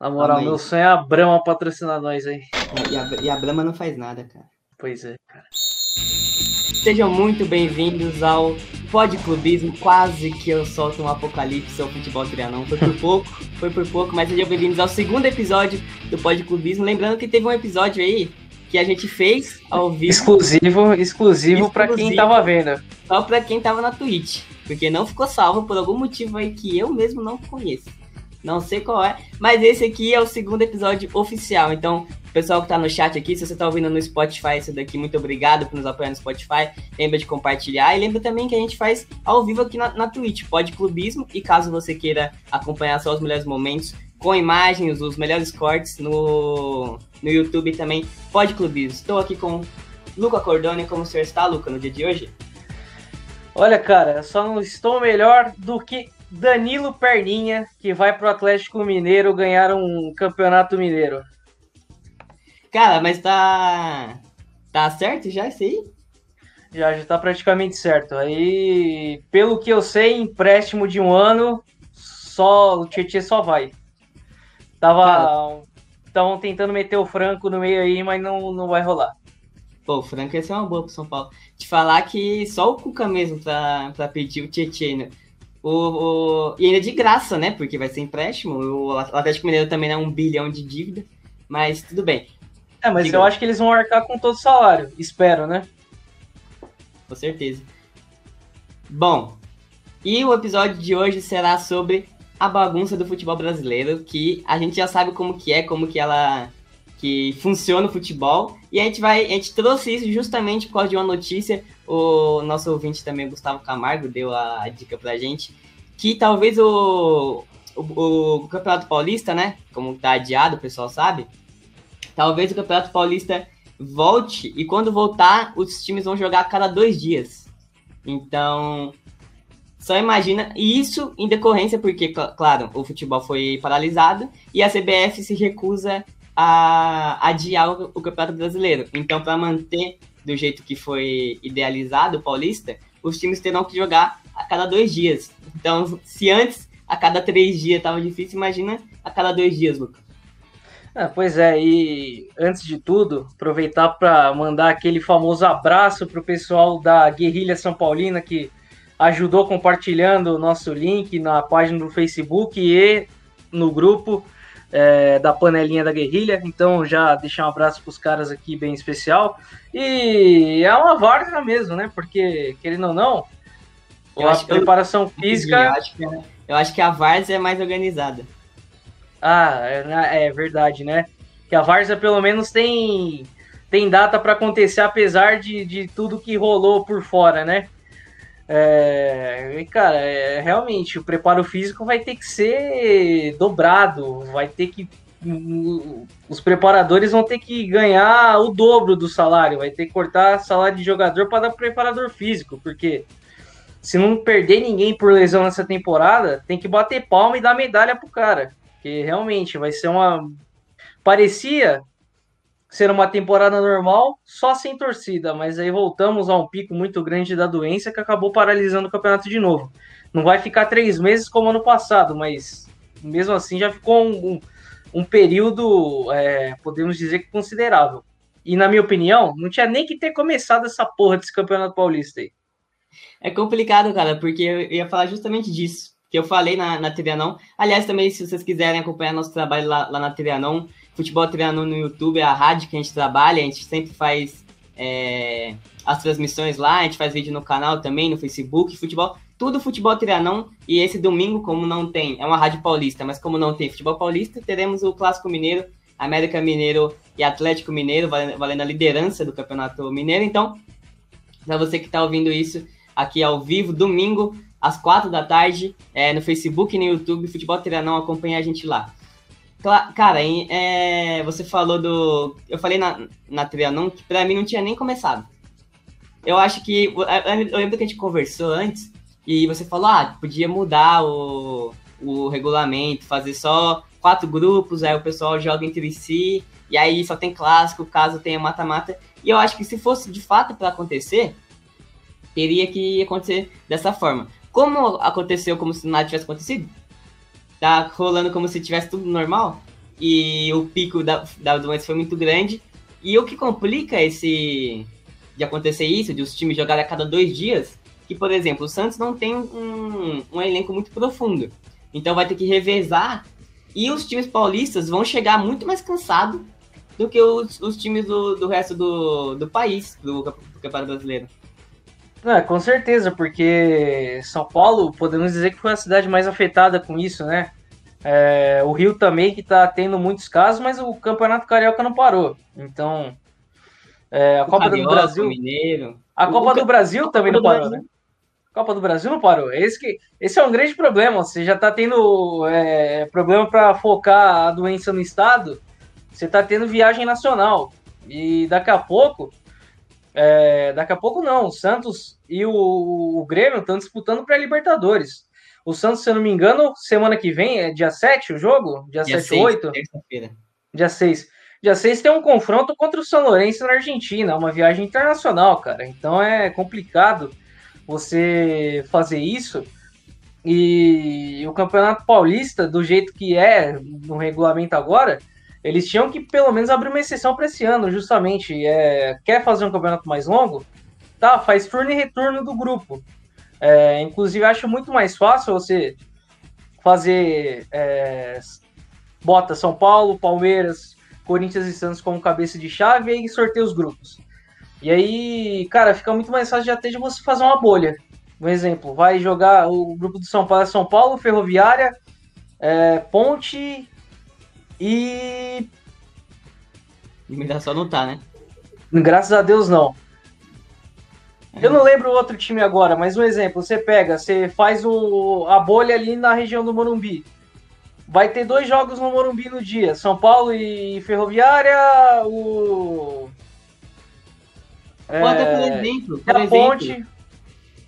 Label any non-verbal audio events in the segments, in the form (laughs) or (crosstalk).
Na moral, meu sonho é a Brahma patrocinar nós aí. E a, e a Brahma não faz nada, cara. Pois é, cara. Sejam muito bem-vindos ao Pod Clubismo. Quase que eu solto um apocalipse ao futebol trianão. Foi por pouco, (laughs) foi por pouco, mas sejam bem-vindos ao segundo episódio do Pod Clubismo. Lembrando que teve um episódio aí que a gente fez ao vivo. Exclusivo, exclusivo para quem tava vendo. Só para quem tava na Twitch. Porque não ficou salvo por algum motivo aí que eu mesmo não conheço. Não sei qual é, mas esse aqui é o segundo episódio oficial. Então, pessoal que tá no chat aqui, se você tá ouvindo no Spotify, isso daqui, muito obrigado por nos apoiar no Spotify. Lembra de compartilhar e lembra também que a gente faz ao vivo aqui na, na Twitch, Pode Clubismo. E caso você queira acompanhar só os melhores momentos com imagens, os melhores cortes no, no YouTube também, Pode Clubismo. Estou aqui com Luca Cordone. Como o senhor está, Luca, no dia de hoje? Olha, cara, só não estou melhor do que Danilo Perninha, que vai pro Atlético Mineiro ganhar um campeonato mineiro. Cara, mas tá. Tá certo já isso aí? Já, já tá praticamente certo. Aí, pelo que eu sei, empréstimo de um ano, só o Tietchan só vai. Tava. Estavam tentando meter o Franco no meio aí, mas não, não vai rolar. Pô, o Franco ia ser uma boa pro São Paulo. Te falar que só o Cuca mesmo pra, pra pedir o Tietchan, né? O, o, e ainda de graça, né? Porque vai ser empréstimo. O Atlético Mineiro também é um bilhão de dívida. Mas tudo bem. É, mas Diga. eu acho que eles vão arcar com todo o salário. Espero, né? Com certeza. Bom, e o episódio de hoje será sobre a bagunça do futebol brasileiro, que a gente já sabe como que é, como que ela que funciona o futebol. E a gente vai, a gente trouxe isso justamente por causa de uma notícia o nosso ouvinte também, Gustavo Camargo, deu a dica pra gente, que talvez o, o, o Campeonato Paulista, né, como tá adiado, o pessoal sabe, talvez o Campeonato Paulista volte e quando voltar, os times vão jogar a cada dois dias. Então, só imagina, e isso em decorrência, porque, claro, o futebol foi paralisado e a CBF se recusa a adiar o, o Campeonato Brasileiro. Então, para manter do jeito que foi idealizado o Paulista, os times terão que jogar a cada dois dias. Então, se antes a cada três dias estava difícil, imagina a cada dois dias, Lucas. Ah, pois é, e antes de tudo, aproveitar para mandar aquele famoso abraço para o pessoal da Guerrilha São Paulina que ajudou compartilhando o nosso link na página do Facebook e no grupo é, da panelinha da guerrilha. Então já deixar um abraço para os caras aqui bem especial. E é uma várzea mesmo, né? Porque, querendo ou não, eu a preparação eu, física. Eu acho, que, é, eu acho que a várzea é mais organizada. Ah, é, né, é verdade, né? Que a várzea pelo menos tem, tem data para acontecer, apesar de, de tudo que rolou por fora, né? É, cara, é, realmente o preparo físico vai ter que ser dobrado, vai ter que. Os preparadores vão ter que ganhar o dobro do salário, vai ter que cortar salário de jogador para dar preparador físico, porque se não perder ninguém por lesão nessa temporada, tem que bater palma e dar medalha pro cara. Porque realmente vai ser uma. Parecia ser uma temporada normal, só sem torcida, mas aí voltamos a um pico muito grande da doença que acabou paralisando o campeonato de novo. Não vai ficar três meses como ano passado, mas mesmo assim já ficou um, um, um período, é, podemos dizer que considerável. E na minha opinião, não tinha nem que ter começado essa porra desse campeonato paulista aí. É complicado, cara, porque eu ia falar justamente disso, que eu falei na, na Trianon. Aliás, também, se vocês quiserem acompanhar nosso trabalho lá, lá na Trianon, Futebol Trianon no YouTube, é a rádio que a gente trabalha, a gente sempre faz é, as transmissões lá, a gente faz vídeo no canal também, no Facebook, futebol, tudo futebol Trianon, e esse domingo, como não tem, é uma rádio paulista, mas como não tem futebol paulista, teremos o Clássico Mineiro, América Mineiro e Atlético Mineiro, valendo a liderança do Campeonato Mineiro, então, para você que está ouvindo isso aqui ao vivo, domingo, às quatro da tarde, é, no Facebook e no YouTube, Futebol Trianon, acompanha a gente lá. Cara, é, você falou do. Eu falei na, na Trianon que pra mim não tinha nem começado. Eu acho que. Eu lembro que a gente conversou antes e você falou, ah, podia mudar o, o regulamento, fazer só quatro grupos, aí o pessoal joga entre si, e aí só tem clássico, caso tenha mata-mata. E eu acho que se fosse de fato para acontecer, teria que acontecer dessa forma. Como aconteceu como se nada tivesse acontecido, tá rolando como se tivesse tudo normal, e o pico da, da doença foi muito grande. E o que complica esse de acontecer isso, de os times jogarem a cada dois dias, que, por exemplo, o Santos não tem um, um elenco muito profundo. Então vai ter que revezar e os times paulistas vão chegar muito mais cansados do que os, os times do, do resto do, do país, do, do Campeonato Brasileiro. É, com certeza, porque São Paulo, podemos dizer que foi a cidade mais afetada com isso, né? É, o Rio também, que tá tendo muitos casos, mas o Campeonato Carioca não parou. Então, é, a Copa Carioca, do Brasil. Mineiro. A Copa do Brasil também não parou, né? A Copa do Brasil não parou. Esse, que, esse é um grande problema. Você já tá tendo é, problema para focar a doença no estado. Você tá tendo viagem nacional. E daqui a pouco. É, daqui a pouco não. O Santos e o, o Grêmio estão disputando para Libertadores. O Santos, se eu não me engano, semana que vem, é dia 7 o jogo? Dia, dia 7 6, 8? Terça-feira. Dia 6. Dia 6 tem um confronto contra o São Lourenço na Argentina, uma viagem internacional, cara. Então é complicado você fazer isso. E o Campeonato Paulista, do jeito que é no regulamento agora, eles tinham que pelo menos abrir uma exceção para esse ano, justamente. É, quer fazer um campeonato mais longo? Tá, faz turno e retorno do grupo. É, inclusive, acho muito mais fácil você fazer. É, bota São Paulo, Palmeiras, Corinthians e Santos como cabeça de chave e sorteia os grupos. E aí, cara, fica muito mais fácil de até de você fazer uma bolha. Um exemplo, vai jogar o grupo do São Paulo São Paulo, Ferroviária, é, Ponte e. só não tá, né? Graças a Deus não. É. Eu não lembro o outro time agora, mas um exemplo, você pega, você faz o, a bolha ali na região do Morumbi. Vai ter dois jogos no Morumbi no dia, São Paulo e Ferroviária, o... Ou até, por é, exemplo, por exemplo ponte...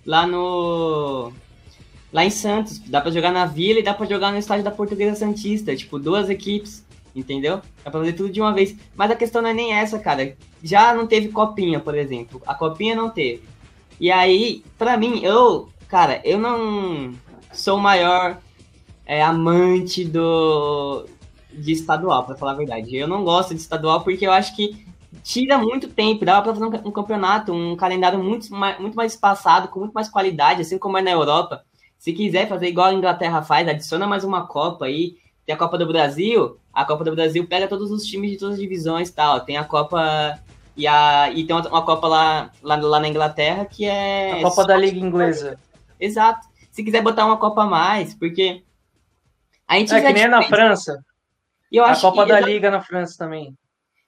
lá no... Lá em Santos, dá para jogar na Vila e dá para jogar no estádio da Portuguesa Santista, tipo, duas equipes, entendeu? Dá pra fazer tudo de uma vez. Mas a questão não é nem essa, cara. Já não teve copinha, por exemplo. A copinha não teve. E aí, para mim, eu, cara, eu não sou o maior é, amante do de estadual, para falar a verdade. Eu não gosto de estadual porque eu acho que tira muito tempo, dava para fazer um, um, campeonato, um calendário muito mais, muito mais espaçado, com muito mais qualidade, assim como é na Europa. Se quiser fazer igual a Inglaterra faz, adiciona mais uma Copa aí. Tem a Copa do Brasil, a Copa do Brasil pega todos os times de todas as divisões e tal. Tem a Copa e, a, e tem uma, uma Copa lá, lá, lá, na Inglaterra que é. A Copa da Liga Inglesa. Exato. Se quiser botar uma Copa a mais, porque. A gente é que nem na França. A Copa da Liga na França também.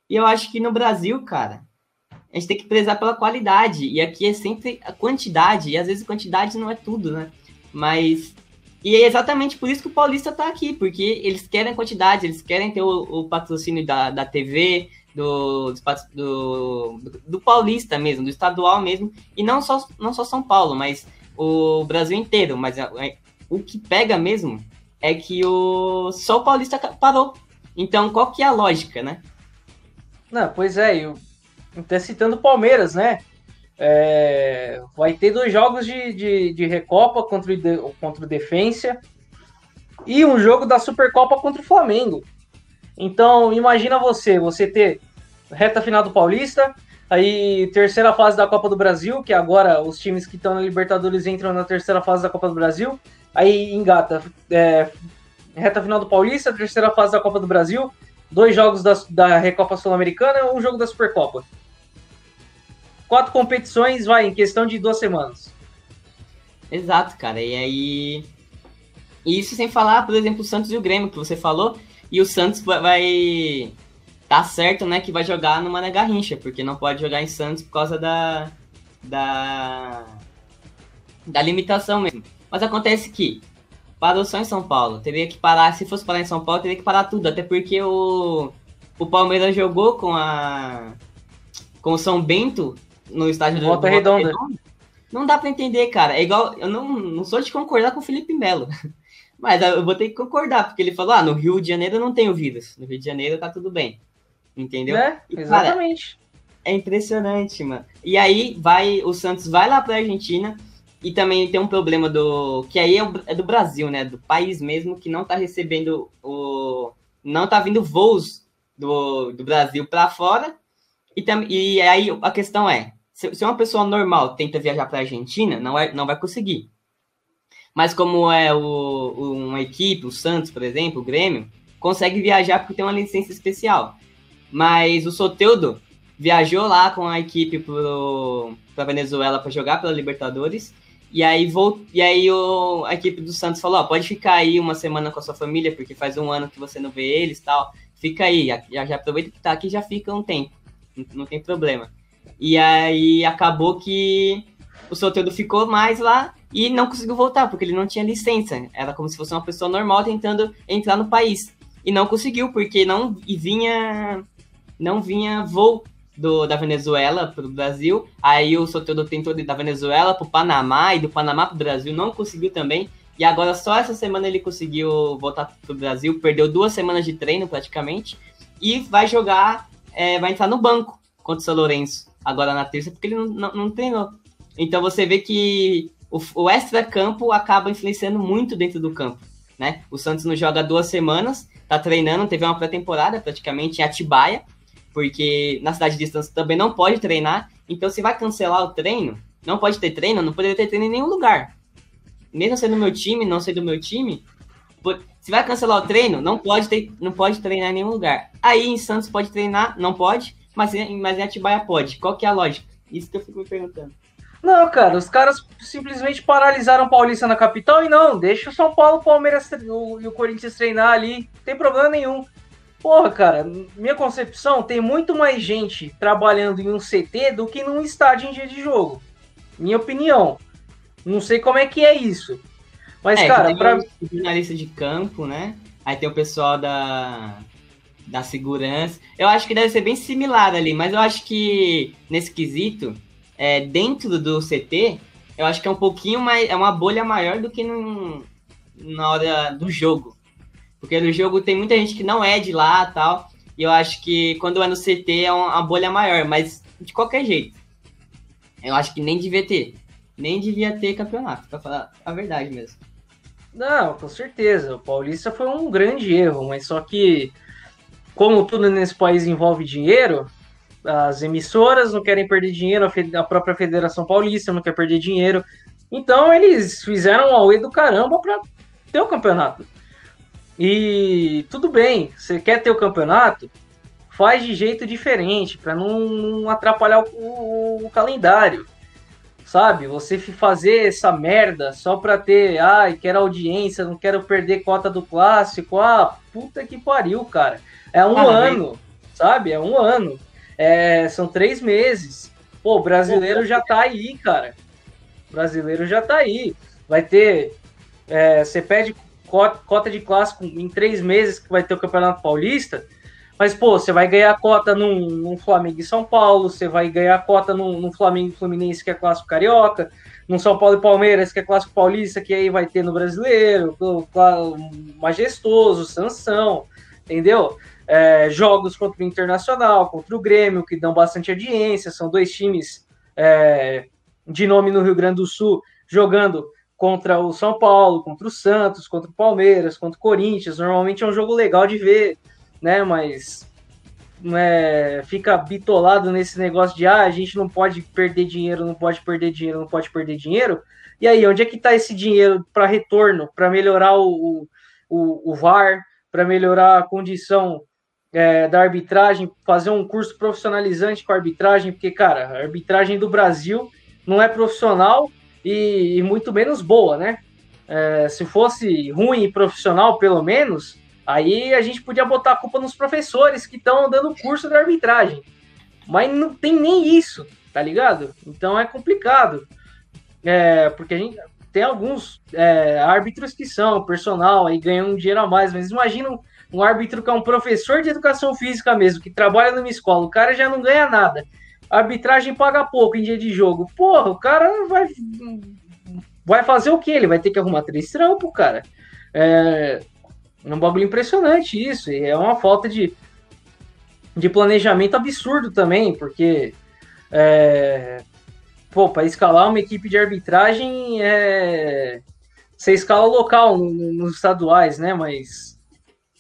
E eu acho que no Brasil, cara, a gente tem que prezar pela qualidade. E aqui é sempre a quantidade. E às vezes a quantidade não é tudo, né? Mas. E é exatamente por isso que o Paulista tá aqui, porque eles querem quantidade, eles querem ter o, o patrocínio da, da TV, do, do, do, Paulista mesmo, do estadual mesmo, e não só, não só São Paulo, mas o Brasil inteiro. Mas é, é, o que pega mesmo é que o só o Paulista parou. Então, qual que é a lógica, né? Não, pois é, eu até citando o Palmeiras, né? É, vai ter dois jogos de, de, de Recopa contra o, contra o Defensa e um jogo da Supercopa contra o Flamengo. Então, imagina você, você ter reta final do Paulista, aí terceira fase da Copa do Brasil, que agora os times que estão na Libertadores entram na terceira fase da Copa do Brasil, aí engata é, reta final do Paulista, terceira fase da Copa do Brasil, dois jogos da, da Recopa Sul-Americana um jogo da Supercopa. Quatro competições, vai, em questão de duas semanas. Exato, cara, e aí... Isso sem falar, por exemplo, o Santos e o Grêmio, que você falou, e o Santos vai. Tá certo, né? Que vai jogar no Mané Garrincha, porque não pode jogar em Santos por causa da. Da. Da limitação mesmo. Mas acontece que parou só em São Paulo. Teria que parar, se fosse parar em São Paulo, teria que parar tudo. Até porque o, o Palmeiras jogou com a. com o São Bento no estádio do Volta Redonda. Redonda. Não dá para entender, cara. É igual. Eu não, não sou de concordar com o Felipe Melo. (laughs) Mas eu vou ter que concordar, porque ele falou: ah, no Rio de Janeiro não tem o vírus. No Rio de Janeiro tá tudo bem. Entendeu? É, exatamente. Cara, é impressionante, mano. E aí vai, o Santos vai lá pra Argentina e também tem um problema do. Que aí é, é do Brasil, né? Do país mesmo que não tá recebendo o não tá vindo voos do, do Brasil para fora. E, tam, e aí a questão é, se, se uma pessoa normal tenta viajar para a Argentina, não vai, não vai conseguir. Mas como é o, uma equipe, o Santos, por exemplo, o Grêmio, consegue viajar porque tem uma licença especial. Mas o Soteudo viajou lá com a equipe para Venezuela para jogar pela Libertadores. E aí, volt... e aí o... a equipe do Santos falou: pode ficar aí uma semana com a sua família, porque faz um ano que você não vê eles tal. Fica aí, já, já aproveita que tá aqui já fica um tempo. Não tem problema. E aí acabou que o Soteldo ficou mais lá e não conseguiu voltar, porque ele não tinha licença. Era como se fosse uma pessoa normal tentando entrar no país. E não conseguiu, porque não e vinha não vinha voo do, da Venezuela para o Brasil. Aí o Soteldo tentou da Venezuela para o Panamá e do Panamá para o Brasil, não conseguiu também. E agora só essa semana ele conseguiu voltar para o Brasil, perdeu duas semanas de treino praticamente e vai jogar, é, vai entrar no banco contra o São Lourenço agora na terça porque ele não, não, não treinou. Então você vê que o, o extra-campo acaba influenciando muito dentro do campo. Né? O Santos não joga duas semanas, tá treinando, teve uma pré-temporada praticamente em Atibaia, porque na cidade de Santos também não pode treinar. Então, se vai cancelar o treino, não pode ter treino, não poderia ter treino em nenhum lugar. Mesmo sendo do meu time, não sendo do meu time, se vai cancelar o treino, não pode, ter, não pode treinar em nenhum lugar. Aí em Santos pode treinar, não pode, mas, mas em Atibaia pode. Qual que é a lógica? Isso que eu fico me perguntando. Não, cara, os caras simplesmente paralisaram o Paulista na capital e não, deixa o São Paulo, o Palmeiras e o Corinthians treinar ali, não tem problema nenhum. Porra, cara, minha concepção tem muito mais gente trabalhando em um CT do que num estádio em dia de jogo. Minha opinião. Não sei como é que é isso. Mas, é, cara, pra. Jornalista de campo, né? Aí tem o pessoal da, da segurança. Eu acho que deve ser bem similar ali, mas eu acho que nesse quesito é, dentro do CT, eu acho que é um pouquinho mais. É uma bolha maior do que no, na hora do jogo. Porque no jogo tem muita gente que não é de lá tal. E eu acho que quando é no CT é uma bolha maior, mas de qualquer jeito. Eu acho que nem devia ter. Nem devia ter campeonato, pra falar a verdade mesmo. Não, com certeza. O Paulista foi um grande erro, mas só que, como tudo nesse país envolve dinheiro, as emissoras não querem perder dinheiro, a, própria Federação Paulista não quer perder dinheiro. Então eles fizeram um auê do caramba para ter o campeonato. E tudo bem, você quer ter o campeonato, faz de jeito diferente, para não atrapalhar o, o, o, calendário. Sabe? Você fazer essa merda só pra ter, ai, quero audiência, não quero perder cota do clássico. Ah, puta que pariu, cara. É um ah, ano, sabe? É um ano. É, são três meses. Pô, o brasileiro já tá aí, cara. O brasileiro já tá aí. Vai ter. É, você pede cota de clássico em três meses que vai ter o Campeonato Paulista. Mas, pô, você vai ganhar cota num, num Flamengo e São Paulo, você vai ganhar cota num, num Flamengo e Fluminense, que é clássico carioca, num São Paulo e Palmeiras, que é clássico paulista, que aí vai ter no brasileiro, majestoso, sanção, entendeu? É, jogos contra o Internacional, contra o Grêmio, que dão bastante audiência. São dois times é, de nome no Rio Grande do Sul jogando contra o São Paulo, contra o Santos, contra o Palmeiras, contra o Corinthians. Normalmente é um jogo legal de ver, né? Mas é, fica bitolado nesse negócio de ah, a gente não pode perder dinheiro, não pode perder dinheiro, não pode perder dinheiro. E aí, onde é que está esse dinheiro para retorno, para melhorar o, o, o VAR, para melhorar a condição é, da arbitragem, fazer um curso profissionalizante com a arbitragem, porque, cara, a arbitragem do Brasil não é profissional e, e muito menos boa, né? É, se fosse ruim e profissional, pelo menos, aí a gente podia botar a culpa nos professores que estão dando curso de arbitragem. Mas não tem nem isso, tá ligado? Então é complicado. É, porque a gente tem alguns é, árbitros que são personal e ganham um dinheiro a mais, mas imagina um árbitro que é um professor de educação física mesmo, que trabalha numa escola, o cara já não ganha nada. A arbitragem paga pouco em dia de jogo. Porra, o cara vai vai fazer o que? Ele vai ter que arrumar três trampos, cara. É, é um bagulho impressionante isso. E é uma falta de, de planejamento absurdo também, porque é, pô, para escalar uma equipe de arbitragem é você escala local nos estaduais, né? Mas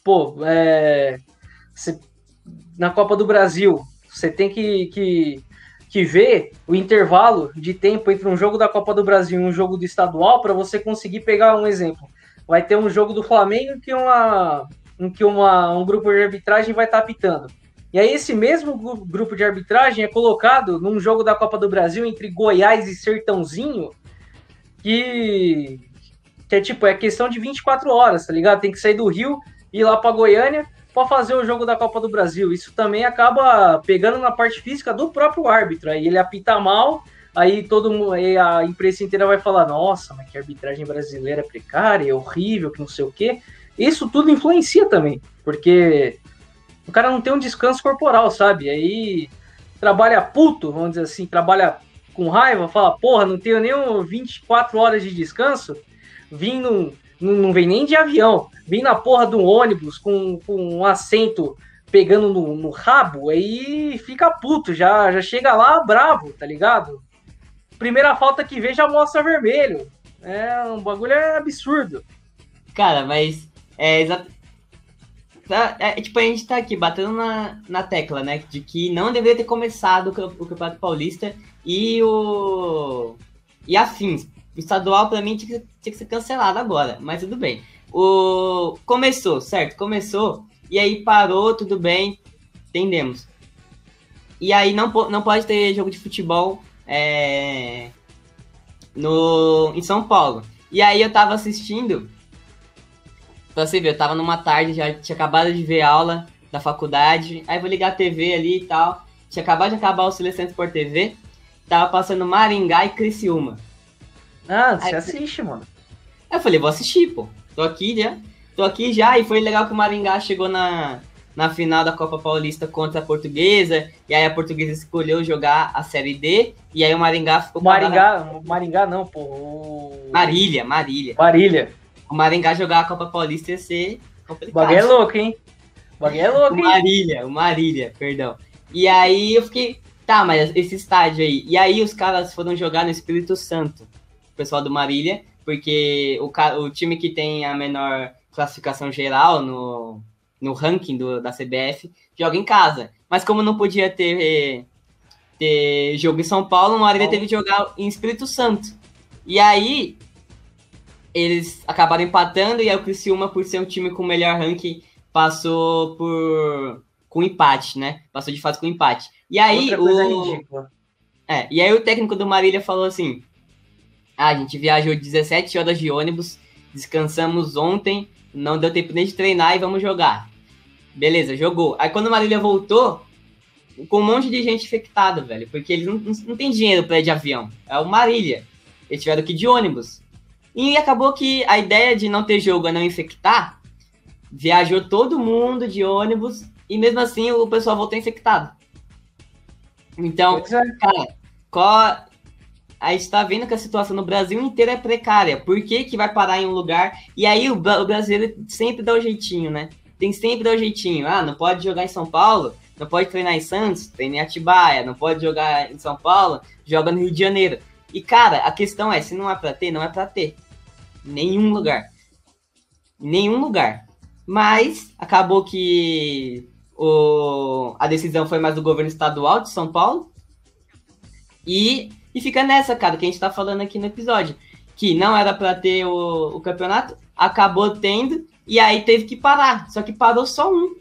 pô, é, cê, na Copa do Brasil, você tem que, que, que ver o intervalo de tempo entre um jogo da Copa do Brasil e um jogo do estadual para você conseguir pegar um exemplo. Vai ter um jogo do Flamengo que uma, em que uma, um grupo de arbitragem vai estar tá apitando. E aí esse mesmo grupo de arbitragem é colocado num jogo da Copa do Brasil entre Goiás e Sertãozinho, que, que é tipo, é questão de 24 horas, tá ligado? Tem que sair do Rio ir lá para Goiânia para fazer o jogo da Copa do Brasil. Isso também acaba pegando na parte física do próprio árbitro. Aí ele apita mal, aí todo mundo, aí a imprensa inteira vai falar: "Nossa, mas que arbitragem brasileira é precária, é horrível, que não sei o quê". Isso tudo influencia também, porque o cara não tem um descanso corporal, sabe? Aí trabalha puto, vamos dizer assim, trabalha com raiva, fala, porra, não tenho nem 24 horas de descanso, vim num, não vem nem de avião, vim na porra do ônibus com, com um assento pegando no, no, rabo, aí fica puto, já, já chega lá bravo, tá ligado? Primeira falta que vê já mostra vermelho. É, um bagulho é absurdo. Cara, mas é exato. Tá, é, tipo, a gente tá aqui batendo na, na tecla, né? De que não deveria ter começado o, o Campeonato Paulista e o. E afins. O estadual, pra mim, tinha que, tinha que ser cancelado agora, mas tudo bem. O... Começou, certo? Começou, e aí parou, tudo bem, entendemos. E aí não, não pode ter jogo de futebol é... no... em São Paulo. E aí eu tava assistindo Pra você ver, eu tava numa tarde, já tinha acabado de ver aula da faculdade, aí vou ligar a TV ali e tal. Tinha acabado de acabar o Silêncio por TV, tava passando Maringá e Criciúma. Ah, você aí, assiste, mano. Eu falei, vou assistir, pô. Tô aqui já. Tô aqui já, e foi legal que o Maringá chegou na, na final da Copa Paulista contra a Portuguesa, e aí a Portuguesa escolheu jogar a Série D, e aí o Maringá ficou... Maringá, Maringá não, pô. O... Marília, Marília. Marília o Maringá jogar a Copa Paulista ia ser complicado. O bagulho é louco, hein? O bagulho é louco, hein? O Marília, o Marília, perdão. E aí eu fiquei, tá, mas esse estádio aí. E aí os caras foram jogar no Espírito Santo, pessoal do Marília, porque o, o time que tem a menor classificação geral no, no ranking do, da CBF joga em casa. Mas como não podia ter, ter jogo em São Paulo, o Marília teve que jogar em Espírito Santo. E aí eles acabaram empatando e aí o Criciúma, por ser um time com melhor ranking, passou por com empate, né? Passou de fase com empate. E aí o É, e aí o técnico do Marília falou assim: "Ah, a gente viajou 17 horas de ônibus, descansamos ontem, não deu tempo nem de treinar e vamos jogar". Beleza, jogou. Aí quando o Marília voltou, com um monte de gente infectada, velho, porque eles não, não, não tem dinheiro para ir de avião. É o Marília. Eles tiveram que ir de ônibus. E acabou que a ideia de não ter jogo é não infectar, viajou todo mundo de ônibus e mesmo assim o pessoal voltou infectado. Então, é. cara, qual... a gente tá vendo que a situação no Brasil inteiro é precária. Por que, que vai parar em um lugar? E aí o, o brasileiro sempre dá o um jeitinho, né? Tem sempre dar o um jeitinho. Ah, não pode jogar em São Paulo, não pode treinar em Santos, treina em Atibaia, não pode jogar em São Paulo, joga no Rio de Janeiro. E, cara, a questão é, se não é pra ter, não é pra ter nenhum lugar. Nenhum lugar. Mas acabou que o, a decisão foi mais do governo estadual de São Paulo. E, e fica nessa, cara, que a gente tá falando aqui no episódio. Que não era para ter o, o campeonato, acabou tendo, e aí teve que parar. Só que parou só um.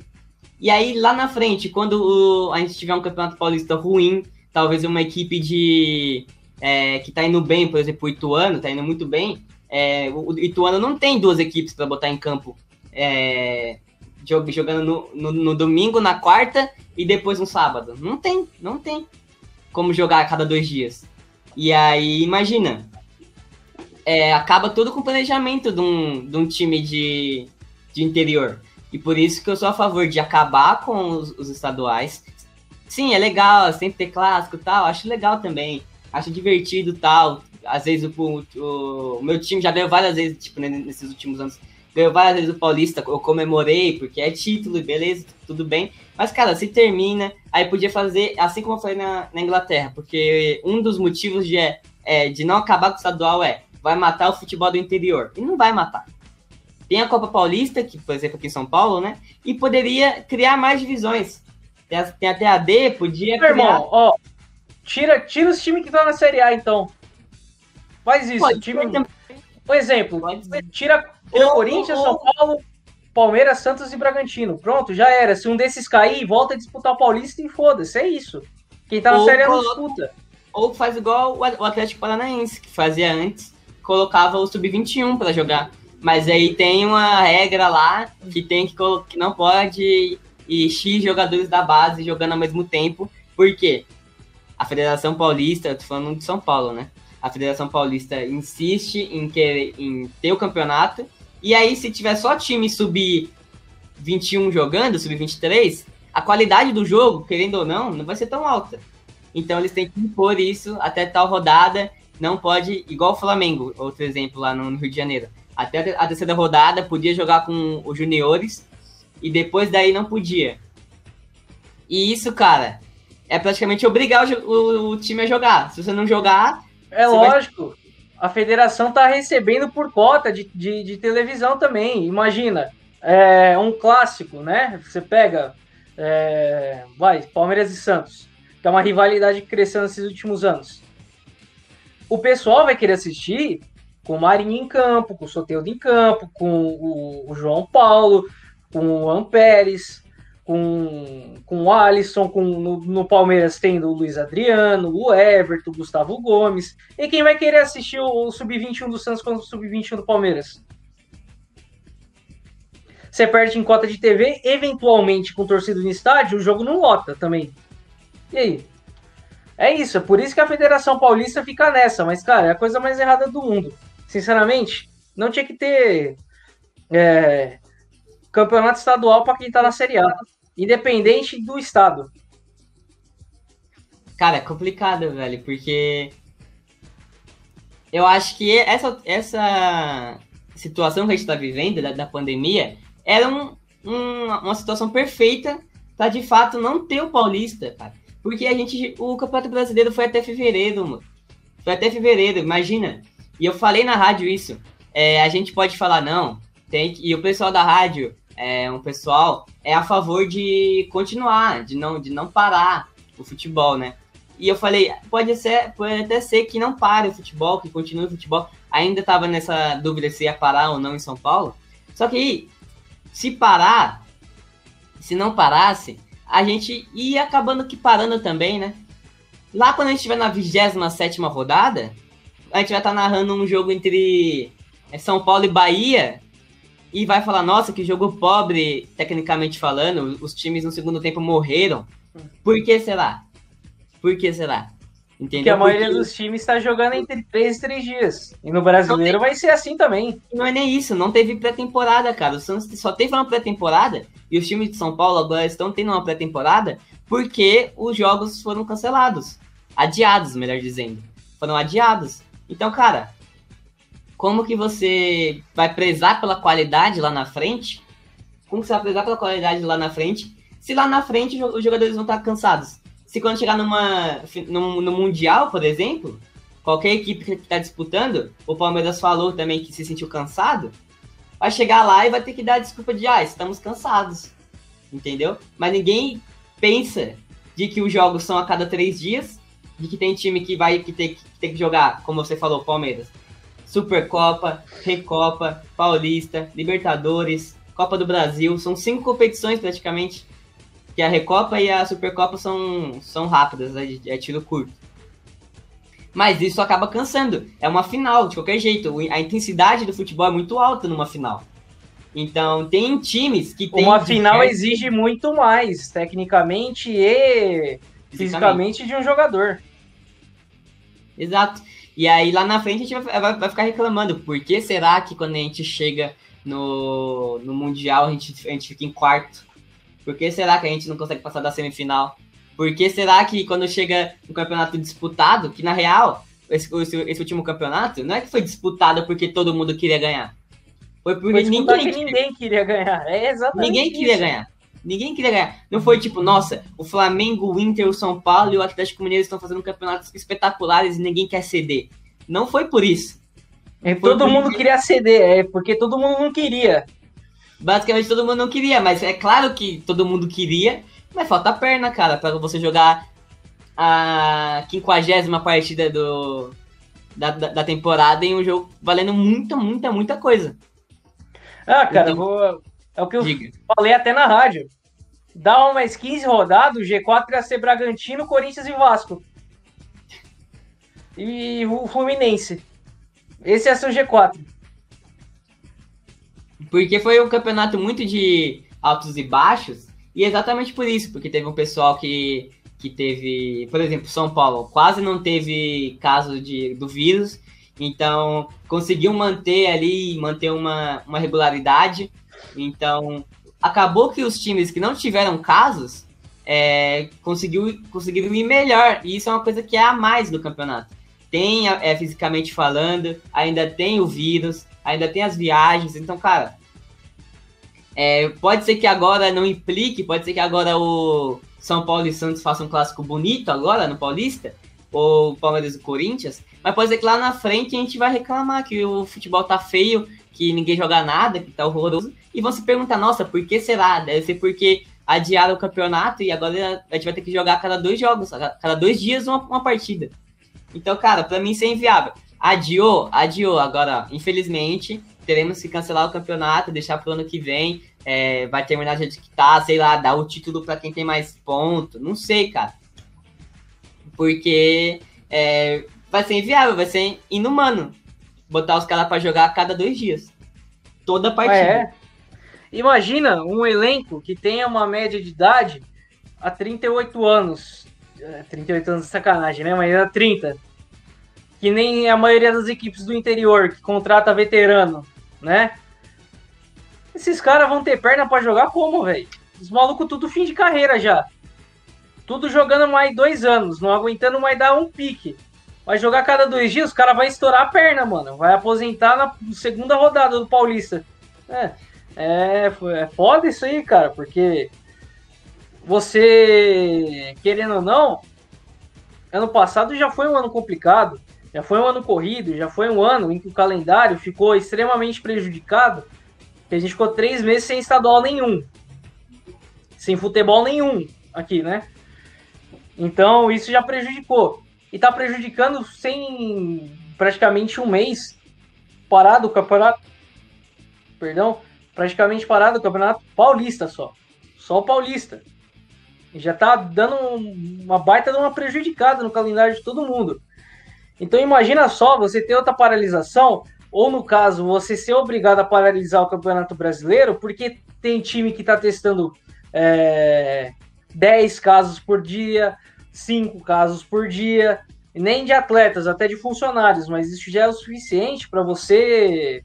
E aí lá na frente, quando o, a gente tiver um campeonato paulista ruim, talvez uma equipe de. É, que tá indo bem, por exemplo, o Ituano, tá indo muito bem, é, o Ituano não tem duas equipes para botar em campo é, jogando no, no, no, domingo, na quarta e depois no sábado. Não tem, não tem como jogar a cada dois dias. E aí, imagina, é, acaba tudo com o planejamento de um, de um time de, de interior. E por isso que eu sou a favor de acabar com os, os estaduais. Sim, é legal, sempre ter clássico tal, acho legal também. Acho divertido tal às vezes o, o, o, meu time já ganhou várias vezes, tipo, nesses últimos anos, ganhou várias vezes o Paulista, eu comemorei, porque é título, beleza, tudo bem. Mas, cara, se termina, aí podia fazer, assim como eu falei na, na Inglaterra, porque um dos motivos de, é, de não acabar com o estadual é vai matar o futebol do interior. E não vai matar. tem a Copa Paulista, que, por exemplo, aqui em São Paulo, né? E poderia criar mais divisões. Tem, a, tem até a D, podia. Meu irmão, ó, tira, tira os times que estão na Série A, então. Faz isso. Pode, time... Por exemplo, tira Corinthians, São Paulo, Palmeiras, Santos e Bragantino. Pronto, já era. Se um desses cair, volta a disputar o Paulista e foda-se. É isso. Quem tá na ou Série A não disputa. Ou faz igual o Atlético Paranaense, que fazia antes, colocava o Sub-21 para jogar. Mas aí tem uma regra lá que tem que, que não pode ir X jogadores da base jogando ao mesmo tempo. Por quê? A Federação Paulista, tô falando de São Paulo, né? A Federação Paulista insiste em, querer, em ter o campeonato. E aí, se tiver só time sub-21 jogando, sub-23, a qualidade do jogo, querendo ou não, não vai ser tão alta. Então eles têm que impor isso até tal rodada. Não pode, igual o Flamengo, outro exemplo lá no Rio de Janeiro até a terceira rodada, podia jogar com os juniores e depois daí não podia. E isso, cara, é praticamente obrigar o, o, o time a jogar. Se você não jogar. É lógico. Vai... A federação tá recebendo por cota de, de, de televisão também. Imagina, é um clássico, né? Você pega. É, vai, Palmeiras e Santos, que é uma rivalidade crescendo nesses últimos anos. O pessoal vai querer assistir com o Marinho em campo, com o Soteldo em campo, com o, o João Paulo, com o Amperes, com, com o Alisson, com, no, no, Palmeiras tendo o Luiz Adriano, o Everton, o Gustavo Gomes. E quem vai querer assistir o, o Sub-21 do Santos contra o Sub-21 do Palmeiras? Você perde em cota de TV, eventualmente com torcida no estádio, o jogo não lota também. E aí? É isso, é por isso que a Federação Paulista fica nessa, mas, cara, é a coisa mais errada do mundo sinceramente, não tinha que ter é, campeonato estadual para quem tá na Série A, independente do estado. Cara, é complicado, velho, porque eu acho que essa, essa situação que a gente está vivendo da, da, pandemia era um, um, uma situação perfeita para de fato não ter o Paulista, cara. Porque a gente, o Campeonato Brasileiro foi até fevereiro, mano. Foi até fevereiro, imagina. E eu falei na rádio isso. É, a gente pode falar, não, tem que, e o pessoal da rádio, é, um pessoal, é a favor de continuar, de não, de não parar o futebol, né? E eu falei, pode ser, pode até ser que não pare o futebol, que continue o futebol. Ainda estava nessa dúvida se ia parar ou não em São Paulo. Só que se parar, se não parasse, a gente ia acabando que parando também, né? Lá quando a gente estiver na 27 rodada, a gente vai estar tá narrando um jogo entre é, São Paulo e Bahia e vai falar, nossa, que jogo pobre, tecnicamente falando, os times no segundo tempo morreram. Por que será? Por que será? Entendeu? Porque a maioria Porque... dos times está jogando entre 3 e 3 dias. E no brasileiro tem... vai ser assim também. Não é nem isso, não teve pré-temporada, cara. O Santos só teve uma pré-temporada e os times de São Paulo agora estão tendo uma pré-temporada porque os jogos foram cancelados. Adiados, melhor dizendo. Foram adiados. Então, cara, como que você vai prezar pela qualidade lá na frente? Como você vai prezar pela qualidade lá na frente? Se lá na frente os jogadores vão estar cansados. Se quando chegar numa, no, no Mundial, por exemplo, qualquer equipe que está disputando, o Palmeiras falou também que se sentiu cansado, vai chegar lá e vai ter que dar desculpa de, ah, estamos cansados. Entendeu? Mas ninguém pensa de que os jogos são a cada três dias de que tem time que vai que tem, que que jogar, como você falou, Palmeiras. Supercopa, Recopa, Paulista, Libertadores, Copa do Brasil, são cinco competições praticamente. Que a Recopa e a Supercopa são, são rápidas, é, é tiro curto. Mas isso acaba cansando. É uma final, de qualquer jeito. A intensidade do futebol é muito alta numa final. Então, tem times que tem. Uma final exige muito mais, tecnicamente e fisicamente de um jogador. Exato. E aí lá na frente a gente vai, vai, ficar reclamando. Por que será que quando a gente chega no, no Mundial a gente, a gente fica em quarto? Por que será que a gente não consegue passar da semifinal? Por que será que quando chega no campeonato disputado, que na real, esse, esse, esse último campeonato, não é que foi disputado porque todo mundo queria ganhar. Foi porque foi ninguém, ninguém queria ganhar. É exatamente Ninguém isso. queria ganhar. Ninguém queria ganhar. Não foi tipo, nossa, o Flamengo, o Inter, o São Paulo e o Atlético Mineiro estão fazendo campeonatos espetaculares e ninguém quer ceder. Não foi por isso. E todo mundo queria ceder, é porque todo mundo não queria. Basicamente todo mundo não queria, mas é claro que todo mundo queria, mas falta perna, cara, para você jogar a quinquagésima partida do, da, da, da, temporada em um jogo valendo muita, muita, muita coisa. Ah, cara, então, vou, é o que eu diga. falei até na rádio. Dá umas 15 rodadas, o G4 ia ser Bragantino, Corinthians e Vasco. E o Fluminense. Esse é seu G4. Porque foi um campeonato muito de altos e baixos. E exatamente por isso, porque teve um pessoal que, que teve, por exemplo, São Paulo quase não teve caso de, do vírus, então conseguiu manter ali, manter uma, uma regularidade. Então acabou que os times que não tiveram casos é, conseguiu, conseguiram ir melhor, e isso é uma coisa que é a mais do campeonato. Tem, é, fisicamente falando, ainda tem o vírus, ainda tem as viagens. Então, cara, é, pode ser que agora não implique, pode ser que agora o São Paulo e Santos façam um clássico bonito agora no Paulista, ou Palmeiras e Corinthians, mas pode ser que lá na frente a gente vai reclamar que o futebol tá feio, que ninguém joga nada, que tá horroroso, e vão se perguntar, nossa, por que será? Deve ser porque adiaram o campeonato e agora a gente vai ter que jogar cada dois jogos, cada dois dias uma, uma partida. Então, cara, para mim isso é inviável. Adiou, adiou. Agora, infelizmente, teremos que cancelar o campeonato, deixar pro ano que vem. É, vai terminar a gente que tá, sei lá, dar o título para quem tem mais ponto. Não sei, cara. Porque é, vai ser inviável, vai ser inumano botar os caras para jogar a cada dois dias. Toda partida. É. Imagina um elenco que tenha uma média de idade a 38 anos. 38 é, anos de sacanagem, né? Mas era 30. Que nem a maioria das equipes do interior que contrata veterano, né? Esses caras vão ter perna para jogar como, velho? Os malucos tudo fim de carreira já. Tudo jogando mais dois anos, não aguentando mais dar um pique. Vai jogar cada dois dias, os caras vai estourar a perna, mano. Vai aposentar na segunda rodada do Paulista. É, é, é foda isso aí, cara, porque você, querendo ou não, ano passado já foi um ano complicado, já foi um ano corrido, já foi um ano em que o calendário ficou extremamente prejudicado, que a gente ficou três meses sem estadual nenhum, sem futebol nenhum aqui, né? Então isso já prejudicou. E tá prejudicando sem praticamente um mês parado o campeonato. Perdão, praticamente parado o campeonato paulista só. Só o paulista já tá dando uma baita de uma prejudicada no calendário de todo mundo. Então imagina só você ter outra paralisação, ou no caso, você ser obrigado a paralisar o Campeonato Brasileiro, porque tem time que está testando é, 10 casos por dia, 5 casos por dia, nem de atletas, até de funcionários, mas isso já é o suficiente para você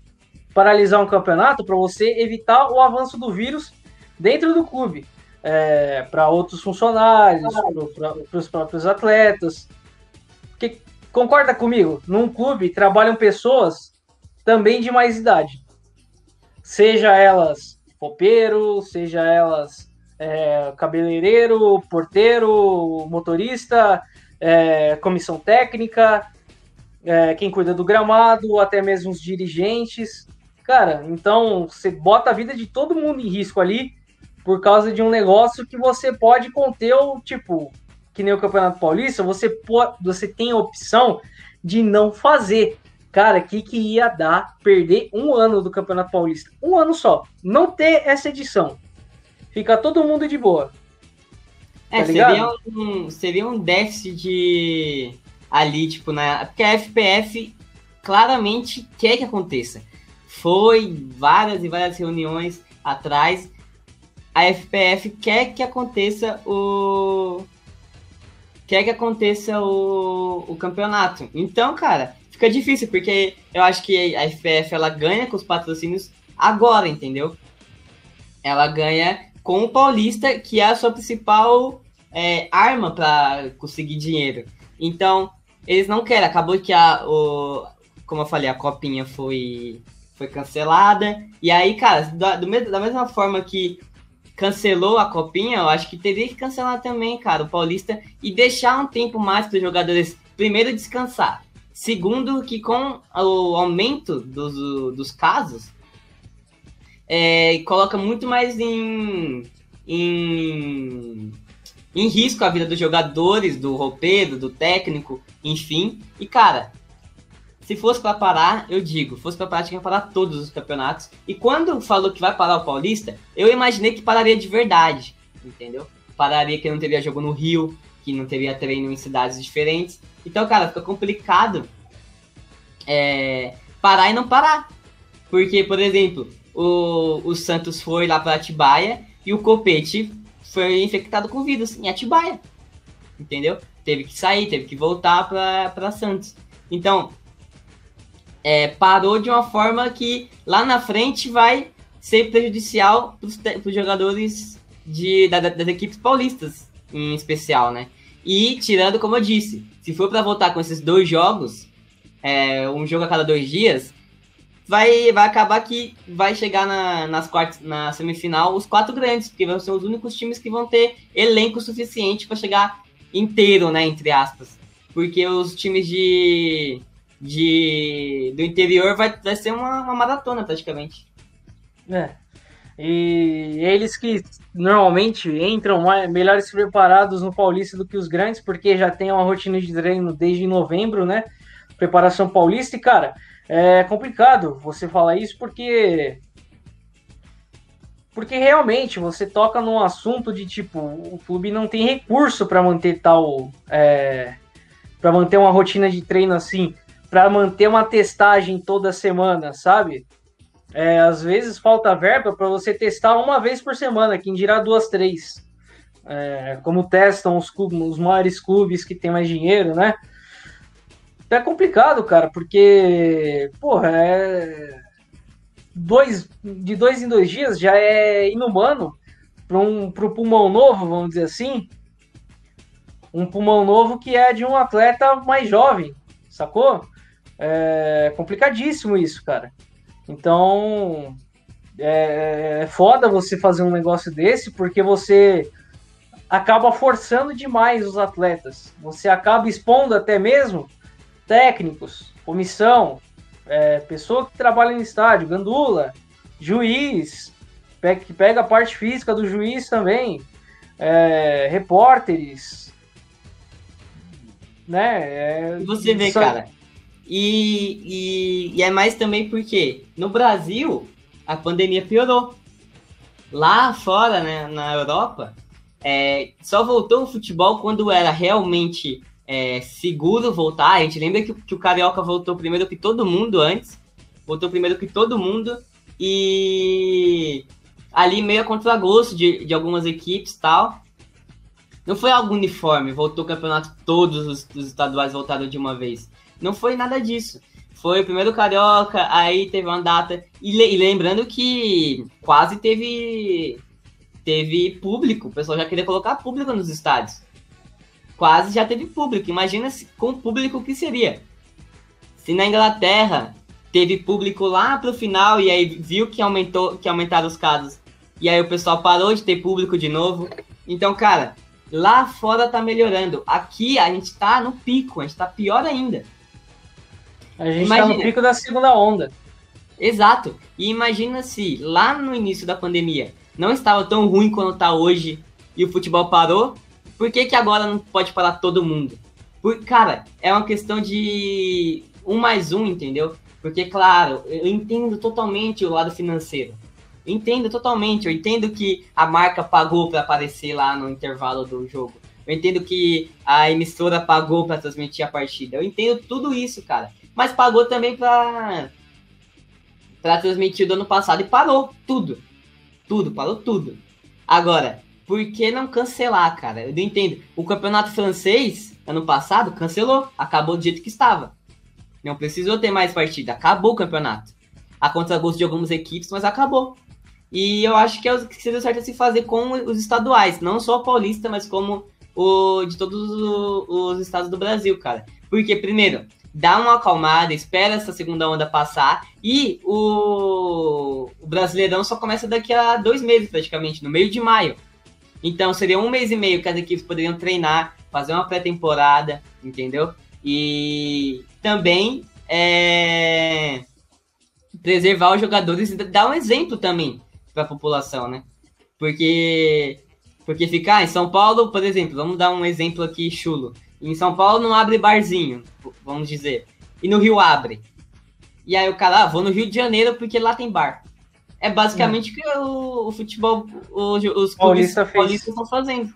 paralisar um campeonato, para você evitar o avanço do vírus dentro do clube é, para outros funcionários, para os próprios atletas. Que, concorda comigo? Num clube trabalham pessoas também de mais idade, seja elas roupeiro, seja elas é, cabeleireiro, porteiro, motorista, é, comissão técnica, é, quem cuida do gramado, até mesmo os dirigentes. Cara, então você bota a vida de todo mundo em risco ali por causa de um negócio que você pode conter o tipo, que nem o Campeonato Paulista, você pode, você tem a opção de não fazer. Cara, o que, que ia dar perder um ano do Campeonato Paulista? Um ano só. Não ter essa edição. Fica todo mundo de boa. É, tá seria, um, seria um déficit de. Ali, tipo, né? Porque a FPF claramente quer que aconteça. Foi várias e várias reuniões atrás a FPF quer que aconteça o quer que aconteça o, o campeonato. Então, cara, fica difícil porque eu acho que a FPF ela ganha com os patrocínios agora, entendeu? Ela ganha com o Paulista, que é a sua principal é, arma para conseguir dinheiro. Então, eles não querem. Acabou que a, o, como eu falei, a copinha foi, foi cancelada. E aí, cara, da, do, da mesma forma que cancelou a copinha, eu acho que teria que cancelar também, cara, o Paulista e deixar um tempo mais para os jogadores primeiro descansar. Segundo, que com o aumento dos, dos casos, é, coloca muito mais em, em, em risco a vida dos jogadores, do roupeiro, do técnico, enfim. E, cara, se fosse para parar, eu digo, fosse para parar, tinha que parar todos os campeonatos. E quando falou que vai parar o Paulista, eu imaginei que pararia de verdade, entendeu? Pararia que não teria jogo no Rio, que não teria treino em cidades diferentes. Então, cara, fica complicado é, parar e não parar. Porque, por exemplo, o, o Santos foi lá para Atibaia e o Copete foi infectado com vírus em Atibaia. Entendeu? Teve que sair, teve que voltar para Santos. Então, é, parou de uma forma que lá na frente vai ser prejudicial para os jogadores de, da, das equipes paulistas, em especial, né? E tirando, como eu disse, se for para voltar com esses dois jogos, é, um jogo a cada dois dias, vai, vai acabar que vai chegar na, nas quartas, na semifinal os quatro grandes, porque vão ser os únicos times que vão ter elenco suficiente para chegar inteiro, né, entre aspas. Porque os times de, de do interior vai, vai ser uma, uma maratona praticamente. É. E eles que normalmente entram mais, melhores preparados no Paulista do que os grandes, porque já tem uma rotina de treino desde novembro, né? Preparação paulista, e cara, é complicado você falar isso porque. Porque realmente você toca num assunto de tipo, o clube não tem recurso para manter tal. É, para manter uma rotina de treino assim, para manter uma testagem toda semana, sabe? É, às vezes falta verba para você testar uma vez por semana, quem dirá duas, três. É, como testam os, clubes, os maiores clubes que têm mais dinheiro, né? É complicado, cara, porque, porra, é. Dois, de dois em dois dias já é inumano para um pro pulmão novo, vamos dizer assim. Um pulmão novo que é de um atleta mais jovem, sacou? É complicadíssimo isso, cara. Então, é, é foda você fazer um negócio desse, porque você acaba forçando demais os atletas. Você acaba expondo até mesmo técnicos, comissão, é, pessoa que trabalha no estádio, gandula, juiz, que pega a parte física do juiz também, é, repórteres, né? É, você vê, cara, e, e, e é mais também porque no Brasil a pandemia piorou. Lá fora, né, na Europa, é, só voltou o futebol quando era realmente é, seguro voltar. A gente lembra que, que, o Carioca voltou primeiro que todo mundo antes. Voltou primeiro que todo mundo. E ali meio a contragosto de, de algumas equipes tal. Não foi algo uniforme, voltou o campeonato, todos os, os estaduais voltaram de uma vez. Não foi nada disso. Foi o primeiro Carioca, aí teve uma data. E, le, e lembrando que quase teve teve público. O pessoal já queria colocar público nos estádios. Quase já teve público. Imagina se, com público o que seria. Se na Inglaterra teve público lá pro final e aí viu que aumentou, que aumentaram os casos. E aí o pessoal parou de ter público de novo. Então, cara, lá fora tá melhorando. Aqui a gente tá no pico, a gente tá pior ainda. A gente imagina, tá no pico da segunda onda. Exato. E imagina se lá no início da pandemia não estava tão ruim quanto está hoje e o futebol parou, por que, que agora não pode parar todo mundo? Por, cara, é uma questão de um mais um, entendeu? Porque, claro, eu entendo totalmente o lado financeiro. entendo totalmente. Eu entendo que a marca pagou para aparecer lá no intervalo do jogo. Eu entendo que a emissora pagou para transmitir a partida. Eu entendo tudo isso, cara mas pagou também para para transmitir do ano passado e parou tudo. Tudo, parou tudo. Agora, por que não cancelar, cara? Eu não entendo. O campeonato francês, ano passado, cancelou. Acabou do jeito que estava. Não precisou ter mais partida. Acabou o campeonato. A contragosto de algumas equipes, mas acabou. E eu acho que é o que seria certo se fazer com os estaduais. Não só o paulista, mas como o de todos os estados do Brasil, cara. Porque, primeiro, dá uma acalmada, espera essa segunda onda passar e o, o Brasileirão só começa daqui a dois meses praticamente, no meio de maio. Então seria um mês e meio que as equipes poderiam treinar, fazer uma pré-temporada, entendeu? E, também é, preservar os jogadores e dar um exemplo também para a população, né? Porque porque ficar em São Paulo, por exemplo, vamos dar um exemplo aqui chulo. Em São Paulo não abre barzinho, vamos dizer. E no Rio abre. E aí o cara, ah, vou no Rio de Janeiro porque lá tem bar. É basicamente o que o, o futebol, o, os clubes paulistas estão fazendo.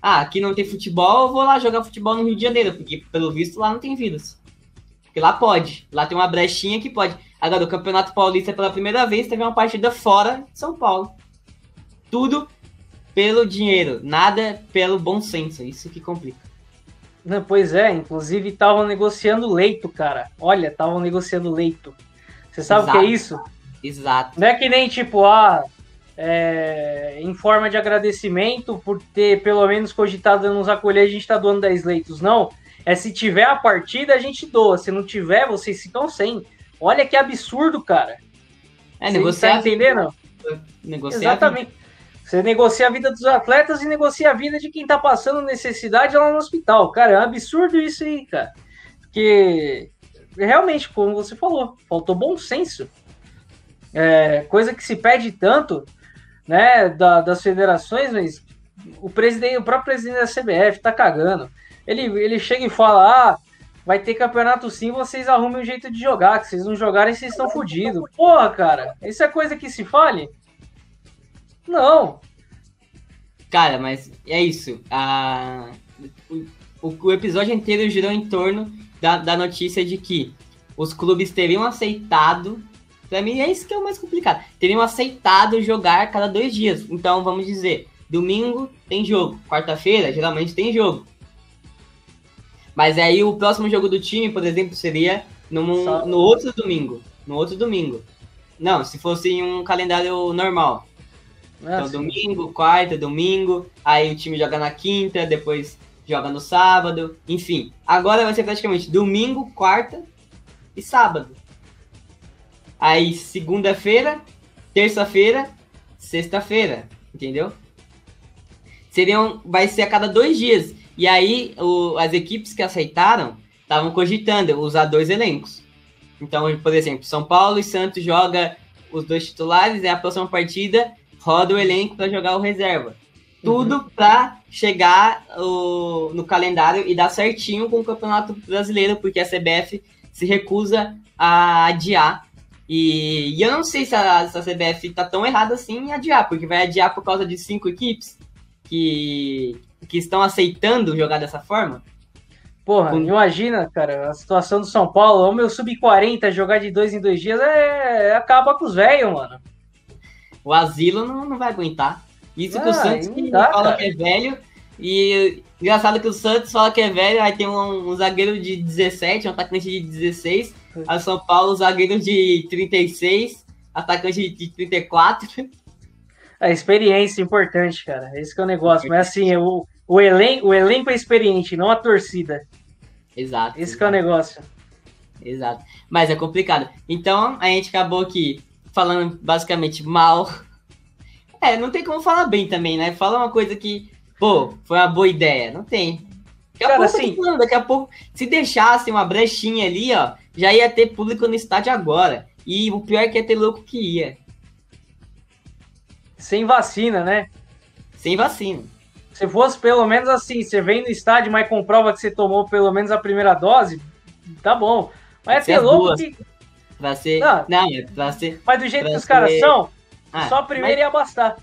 Ah, aqui não tem futebol, eu vou lá jogar futebol no Rio de Janeiro, porque pelo visto lá não tem vírus. Porque lá pode. Lá tem uma brechinha que pode. Agora, o Campeonato Paulista, pela primeira vez, teve uma partida fora de São Paulo. Tudo pelo dinheiro, nada pelo bom senso. Isso que complica. Não, pois é, inclusive estavam negociando leito, cara. Olha, estavam negociando leito. Você sabe o que é isso? Exato. Não é que nem tipo, ah, é, em forma de agradecimento por ter pelo menos cogitado nos acolher, a gente está doando 10 leitos. Não. É se tiver a partida, a gente doa. Se não tiver, vocês ficam sem. Olha que absurdo, cara. É, Você negociar. Tá entendendo? Negociar. Exatamente. Você negocia a vida dos atletas e negocia a vida de quem tá passando necessidade lá no hospital. Cara, é um absurdo isso aí, cara. Porque realmente, como você falou, faltou bom senso. É, coisa que se pede tanto, né, da, das federações, mas o presidente, o próprio presidente da CBF tá cagando. Ele, ele chega e fala: ah, vai ter campeonato sim, vocês arrumem um jeito de jogar, que vocês não jogarem, vocês estão fodidos. Porra, cara, isso é coisa que se fale? Não. Cara, mas é isso. A... O, o episódio inteiro girou em torno da, da notícia de que os clubes teriam aceitado. Pra mim é isso que é o mais complicado. Teriam aceitado jogar cada dois dias. Então vamos dizer, domingo tem jogo, quarta-feira geralmente tem jogo. Mas aí o próximo jogo do time, por exemplo, seria no, no outro domingo. No outro domingo. Não, se fosse em um calendário normal. Ah, então, domingo, quarta, domingo, aí o time joga na quinta, depois joga no sábado, enfim. Agora vai ser praticamente domingo, quarta e sábado. Aí segunda-feira, terça-feira, sexta-feira, entendeu? Seriam, vai ser a cada dois dias. E aí o, as equipes que aceitaram estavam cogitando usar dois elencos. Então, por exemplo, São Paulo e Santos joga os dois titulares, é a próxima partida roda o elenco para jogar o reserva. Tudo uhum. para chegar o, no calendário e dar certinho com o Campeonato Brasileiro, porque a CBF se recusa a adiar. E, e eu não sei se a, se a CBF tá tão errada assim em adiar, porque vai adiar por causa de cinco equipes que, que estão aceitando jogar dessa forma. Porra, com... imagina, cara, a situação do São Paulo, o meu sub-40 jogar de dois em dois dias é, acaba com os velhos, mano. O asilo não, não vai aguentar. Isso ah, que o ah, Santos dá, fala cara. que é velho. E engraçado que o Santos fala que é velho, aí tem um, um zagueiro de 17, um atacante de 16. A o São Paulo, zagueiro de 36, atacante de 34. A experiência é importante, cara. Esse que é o negócio. Mas assim, o, o, elen o elenco é experiente, não a torcida. Exato. Esse exato. que é o negócio. Exato. Mas é complicado. Então, a gente acabou aqui falando basicamente mal. É, não tem como falar bem também, né? Fala uma coisa que, pô, foi uma boa ideia. Não tem. Daqui a, Cara, pouco, assim, falando, daqui a pouco, se deixasse uma brechinha ali, ó, já ia ter público no estádio agora. E o pior é que ia ter louco que ia. Sem vacina, né? Sem vacina. Se fosse pelo menos assim, você vem no estádio, mas comprova que você tomou pelo menos a primeira dose, tá bom. Mas é ter louco duas. que Pra ser. Não, não é pra ser. Mas do jeito que os ser... caras são, ah, só a primeira mas... ia bastar.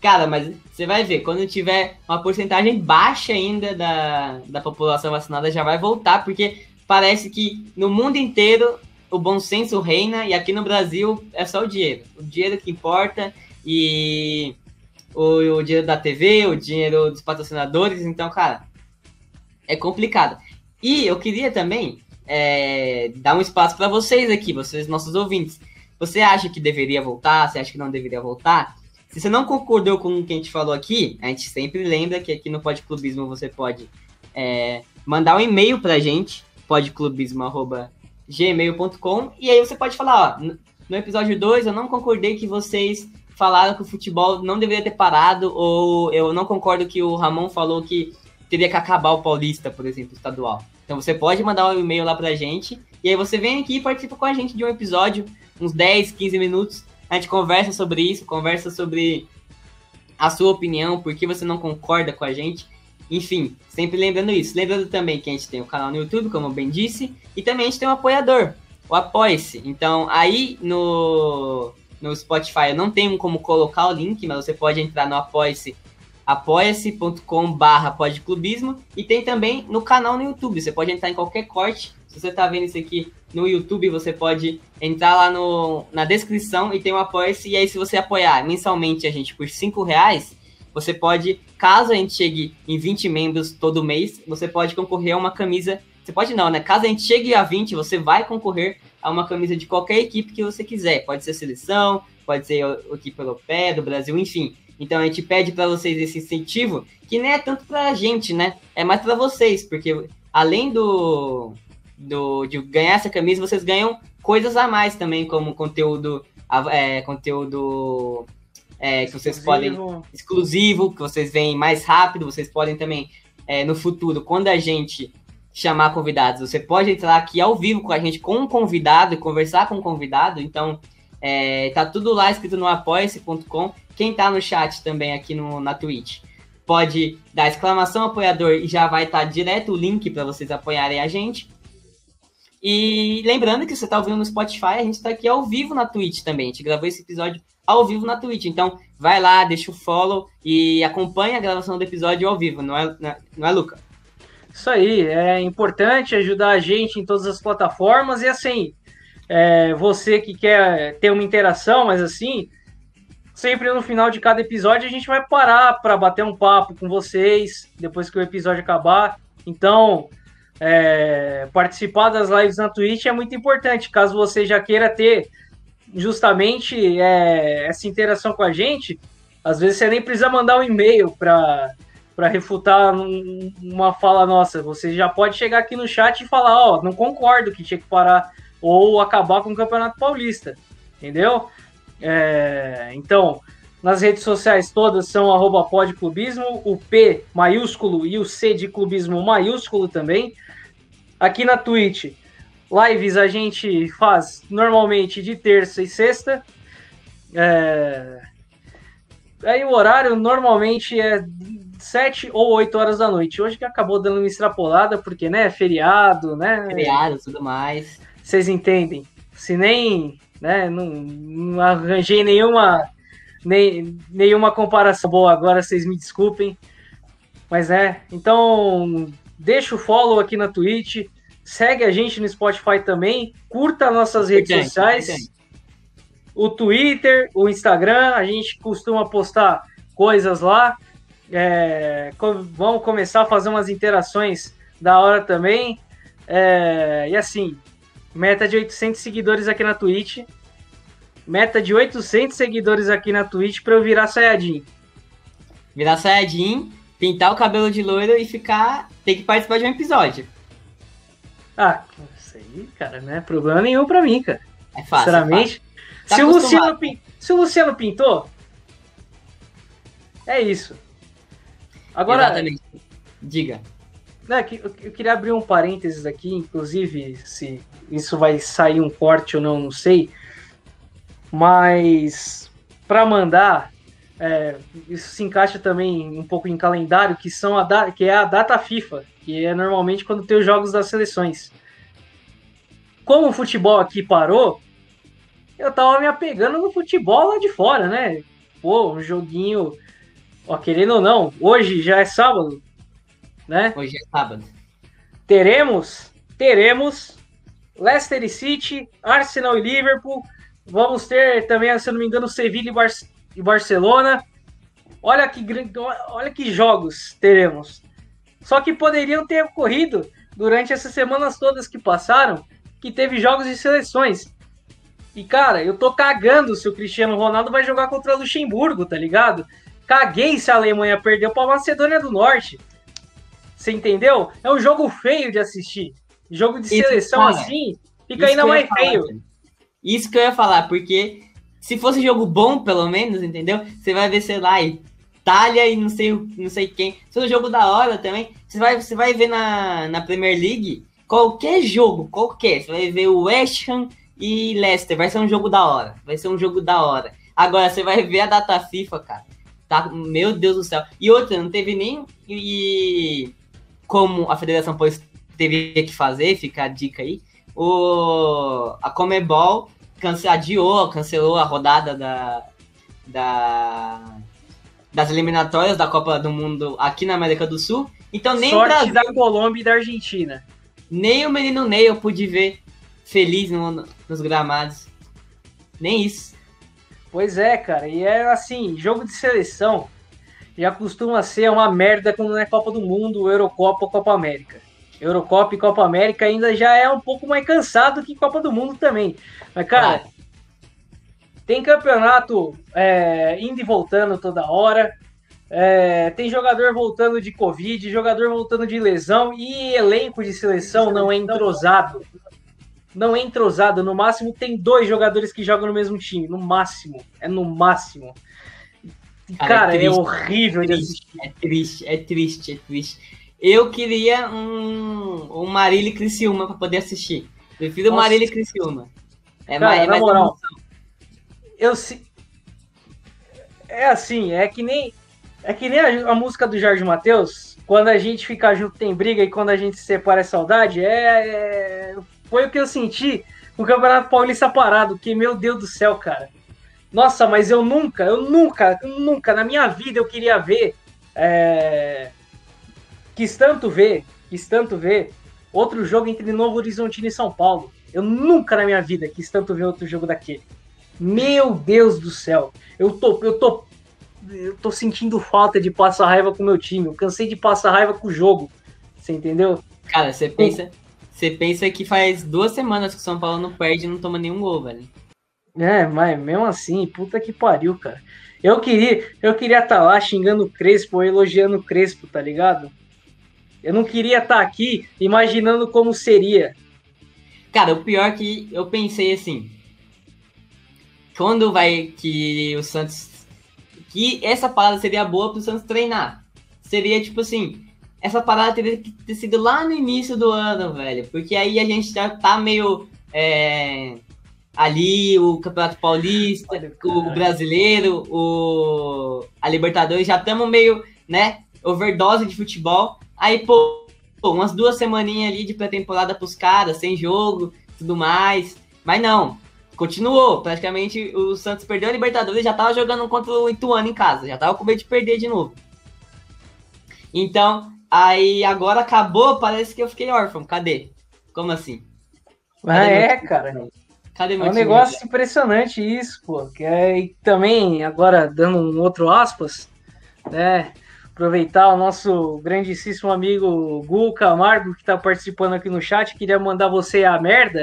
Cara, mas você vai ver, quando tiver uma porcentagem baixa ainda da, da população vacinada, já vai voltar, porque parece que no mundo inteiro o bom senso reina e aqui no Brasil é só o dinheiro. O dinheiro que importa e o, o dinheiro da TV, o dinheiro dos patrocinadores. Então, cara, é complicado. E eu queria também é, dar um espaço para vocês aqui, vocês, nossos ouvintes. Você acha que deveria voltar? Você acha que não deveria voltar? Se você não concordou com o que a gente falou aqui, a gente sempre lembra que aqui no Podclubismo você pode é, mandar um e-mail para a gente, podclubismo.gmail.com, e aí você pode falar, ó, no episódio 2 eu não concordei que vocês falaram que o futebol não deveria ter parado, ou eu não concordo que o Ramon falou que teria que acabar o Paulista, por exemplo, estadual. Então você pode mandar um e-mail lá pra gente, e aí você vem aqui e participa com a gente de um episódio, uns 10, 15 minutos, a gente conversa sobre isso, conversa sobre a sua opinião, por que você não concorda com a gente. Enfim, sempre lembrando isso. Lembrando também que a gente tem o canal no YouTube, como eu bem disse, e também a gente tem um apoiador, o Apoia-se. Então, aí no, no Spotify eu não tenho como colocar o link, mas você pode entrar no Apoia-se apoia-se.com barra podclubismo e tem também no canal no YouTube, você pode entrar em qualquer corte, se você está vendo isso aqui no YouTube, você pode entrar lá no, na descrição e tem o apoia-se, e aí se você apoiar mensalmente a gente por 5 reais, você pode, caso a gente chegue em 20 membros todo mês, você pode concorrer a uma camisa, você pode não, né? Caso a gente chegue a 20, você vai concorrer a uma camisa de qualquer equipe que você quiser, pode ser seleção, pode ser equipe europeia, do Brasil, enfim. Então a gente pede para vocês esse incentivo, que não é tanto para a gente, né? É mais para vocês, porque além do, do de ganhar essa camisa, vocês ganham coisas a mais também, como conteúdo, é, conteúdo é, que vocês exclusivo. podem exclusivo, que vocês veem mais rápido. Vocês podem também é, no futuro, quando a gente chamar convidados, você pode entrar aqui ao vivo com a gente com um convidado e conversar com um convidado. Então é, tá tudo lá escrito no apoia-se.com. Quem tá no chat também aqui no, na Twitch pode dar exclamação apoiador e já vai estar tá direto o link para vocês apoiarem a gente. E lembrando que você está ouvindo no Spotify, a gente está aqui ao vivo na Twitch também. A gente gravou esse episódio ao vivo na Twitch. Então, vai lá, deixa o follow e acompanha a gravação do episódio ao vivo, não é, não é Luca? Isso aí, é importante ajudar a gente em todas as plataformas e assim, é, você que quer ter uma interação, mas assim, sempre no final de cada episódio a gente vai parar para bater um papo com vocês depois que o episódio acabar. Então, é, participar das lives na Twitch é muito importante. Caso você já queira ter justamente é, essa interação com a gente, às vezes você nem precisa mandar um e-mail para para refutar uma fala nossa. Você já pode chegar aqui no chat e falar, ó, oh, não concordo que tinha que parar ou acabar com o Campeonato Paulista, entendeu? É, então, nas redes sociais todas são arroba podclubismo, o P maiúsculo e o C de clubismo maiúsculo também. Aqui na Twitch, lives a gente faz normalmente de terça e sexta. É... Aí o horário normalmente é 7 ou 8 horas da noite. Hoje que acabou dando uma extrapolada, porque, né, feriado, né? Feriado e tudo mais vocês entendem. Se nem, né, não, não arranjei nenhuma, nem, nenhuma comparação boa agora, vocês me desculpem. Mas é, então deixa o follow aqui na Twitch, segue a gente no Spotify também, curta nossas redes sociais, o Twitter, o Instagram, a gente costuma postar coisas lá. É, vamos começar a fazer umas interações da hora também. É, e assim, Meta de 800 seguidores aqui na Twitch. Meta de 800 seguidores aqui na Twitch pra eu virar Sayajin. Virar Sayajin, pintar o cabelo de loiro e ficar. Tem que participar de um episódio. Ah, isso aí, cara, não é problema nenhum pra mim, cara. É fácil. Sinceramente. É fácil. Tá se, o Luciano, se o Luciano pintou, é isso. Agora. Exatamente. Diga. Né, eu queria abrir um parênteses aqui, inclusive, se isso vai sair um corte ou não, não sei. Mas para mandar, é, isso se encaixa também um pouco em calendário, que são a que é a data FIFA, que é normalmente quando tem os jogos das seleções. Como o futebol aqui parou, eu tava me apegando no futebol lá de fora, né? Pô, um joguinho, ó, querendo ou não, hoje já é sábado, né? Hoje é sábado. Teremos, teremos Leicester City, Arsenal e Liverpool. Vamos ter também, se eu não me engano, Sevilla e, Bar e Barcelona. Olha que, olha que jogos teremos. Só que poderiam ter ocorrido durante essas semanas todas que passaram, que teve jogos de seleções. E, cara, eu tô cagando se o Cristiano Ronaldo vai jogar contra o Luxemburgo, tá ligado? Caguei se a Alemanha perdeu pra Macedônia do Norte. Você entendeu? É um jogo feio de assistir. Jogo de isso, seleção cara, assim, fica ainda mais feio. Isso que eu ia falar, porque se fosse jogo bom, pelo menos, entendeu? Você vai ver, sei lá, Itália e não sei, não sei quem. É um jogo da hora também. Você vai, você vai ver na, na Premier League qualquer jogo, qualquer. Você vai ver o West Ham e Leicester. Vai ser um jogo da hora. Vai ser um jogo da hora. Agora você vai ver a data FIFA, cara. Tá, meu Deus do céu. E outra, não teve nem. E como a Federação Pois teve que fazer, fica a dica aí. O, a Comebol cance, adiou, cancelou a rodada da, da, das eliminatórias da Copa do Mundo aqui na América do Sul. Então nem Sorte Brasil, da Colômbia e da Argentina. Nem o menino Ney eu pude ver feliz no, nos gramados. Nem isso. Pois é, cara. E é assim, jogo de seleção já costuma ser uma merda quando não é Copa do Mundo, Eurocopa ou Copa América. Eurocopa e Copa América ainda já é um pouco mais cansado que Copa do Mundo também. Mas, cara, ah. tem campeonato é, indo e voltando toda hora. É, tem jogador voltando de Covid, jogador voltando de lesão e elenco de seleção não é entrosado. Não é entrosado. No máximo tem dois jogadores que jogam no mesmo time. No máximo. É no máximo. Cara, Cara é, é, horrível é triste, É triste, é triste, é triste. Eu queria um, um Marília Criciúma para poder assistir. Prefiro Nossa. Marília Criciúma. É Cara, mais, é mais moral, eu se... É assim, é que nem é que nem a, a música do Jorge Matheus, quando a gente fica junto tem briga e quando a gente se separa é saudade, é, é... foi o que eu senti no Campeonato Paulista parado, que meu Deus do céu, cara. Nossa, mas eu nunca, eu nunca, nunca na minha vida eu queria ver, é... quis tanto ver, quis tanto ver outro jogo entre Novo Horizontino e São Paulo. Eu nunca na minha vida quis tanto ver outro jogo daquele. Meu Deus do céu. Eu tô, eu tô eu tô sentindo falta de passar raiva com o meu time. Eu cansei de passar raiva com o jogo. Você entendeu? Cara, você pensa, você pensa que faz duas semanas que o São Paulo não perde e não toma nenhum gol, velho. É, mas mesmo assim, puta que pariu, cara. Eu queria, eu queria estar tá lá xingando o Crespo elogiando o Crespo, tá ligado? Eu não queria estar tá aqui imaginando como seria. Cara, o pior é que eu pensei assim, quando vai que o Santos que essa parada seria boa pro Santos treinar. Seria tipo assim, essa parada teria que ter sido lá no início do ano, velho. Porque aí a gente já tá meio. É, ali, o Campeonato Paulista, o Brasileiro, o, a Libertadores, já estamos meio, né, overdose de futebol. Aí, pô, umas duas semaninhas ali de pré-temporada pros caras, sem jogo, tudo mais. Mas não, continuou. Praticamente o Santos perdeu a Libertadores e já tava jogando contra o Ituano em casa. Já tava com medo de perder de novo. Então, aí agora acabou, parece que eu fiquei órfão. Cadê? Como assim? Cadê ah, é, cara. Cadê meu É um time, negócio impressionante isso, pô. Que é, também, agora dando um outro aspas, né? Aproveitar o nosso grandíssimo amigo Gu Camargo, que está participando aqui no chat, queria mandar você a merda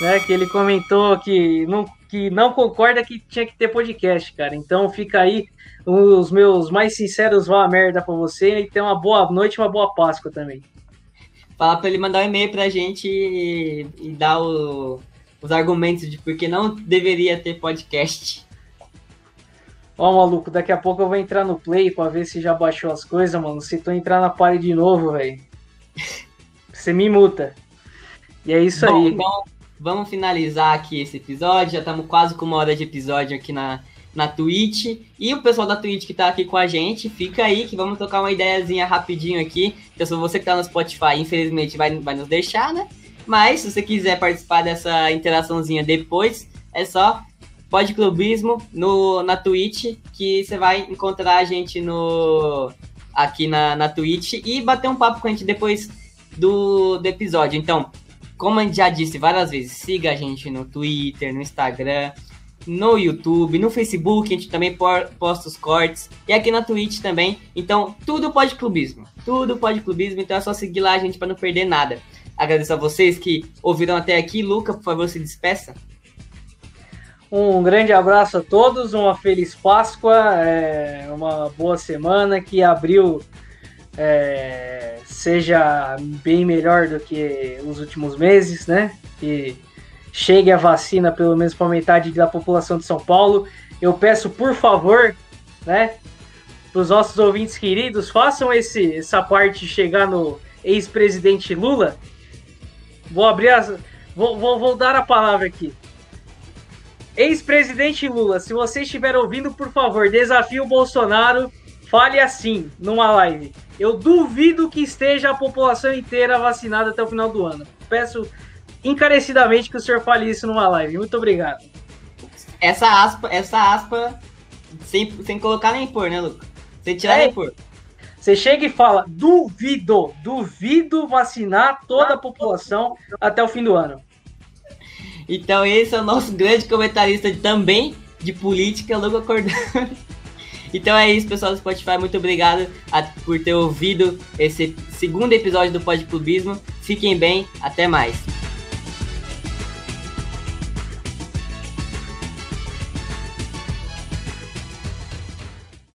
né? Que ele comentou que não, que não concorda que tinha que ter podcast, cara. Então fica aí os meus mais sinceros vá a merda pra você e tenha uma boa noite e uma boa Páscoa também. Fala pra ele mandar um e-mail pra gente e, e dar o, os argumentos de por que não deveria ter podcast. Ó, maluco, daqui a pouco eu vou entrar no Play pra ver se já baixou as coisas, mano. Se tu entrar na parede de novo, velho, (laughs) você me multa. E é isso Bom, aí. Então, vamos finalizar aqui esse episódio. Já estamos quase com uma hora de episódio aqui na, na Twitch. E o pessoal da Twitch que está aqui com a gente, fica aí que vamos tocar uma ideiazinha rapidinho aqui. Então, se você que está no Spotify, infelizmente vai, vai nos deixar, né? Mas, se você quiser participar dessa interaçãozinha depois, é só Pode Clubismo no, na Twitch, que você vai encontrar a gente no aqui na, na Twitch e bater um papo com a gente depois do, do episódio. Então, como a gente já disse várias vezes, siga a gente no Twitter, no Instagram, no YouTube, no Facebook, a gente também posta os cortes, e aqui na Twitch também. Então, tudo pode clubismo. Tudo pode clubismo, então é só seguir lá a gente para não perder nada. Agradeço a vocês que ouviram até aqui. Luca, por favor, se despeça. Um grande abraço a todos, uma feliz Páscoa, é, uma boa semana que abriu é, seja bem melhor do que os últimos meses, né? Que chegue a vacina pelo menos para metade da população de São Paulo. Eu peço, por favor, né? os nossos ouvintes queridos, façam esse, essa parte chegar no ex-presidente Lula. Vou abrir as. Vou, vou, vou dar a palavra aqui. Ex-presidente Lula, se você estiver ouvindo, por favor, desafie o Bolsonaro, fale assim numa live. Eu duvido que esteja a população inteira vacinada até o final do ano. Peço encarecidamente que o senhor fale isso numa live. Muito obrigado. Essa aspa, essa aspa, sem, sem colocar nem pôr, né, Luca? Sem tirar é. nem pôr. Você chega e fala: duvido, duvido vacinar toda a população até o fim do ano. Então, esse é o nosso grande comentarista também de política, Luca Cordano. Então é isso, pessoal do Spotify. Muito obrigado a, por ter ouvido esse segundo episódio do Pod Clubismo. Fiquem bem, até mais.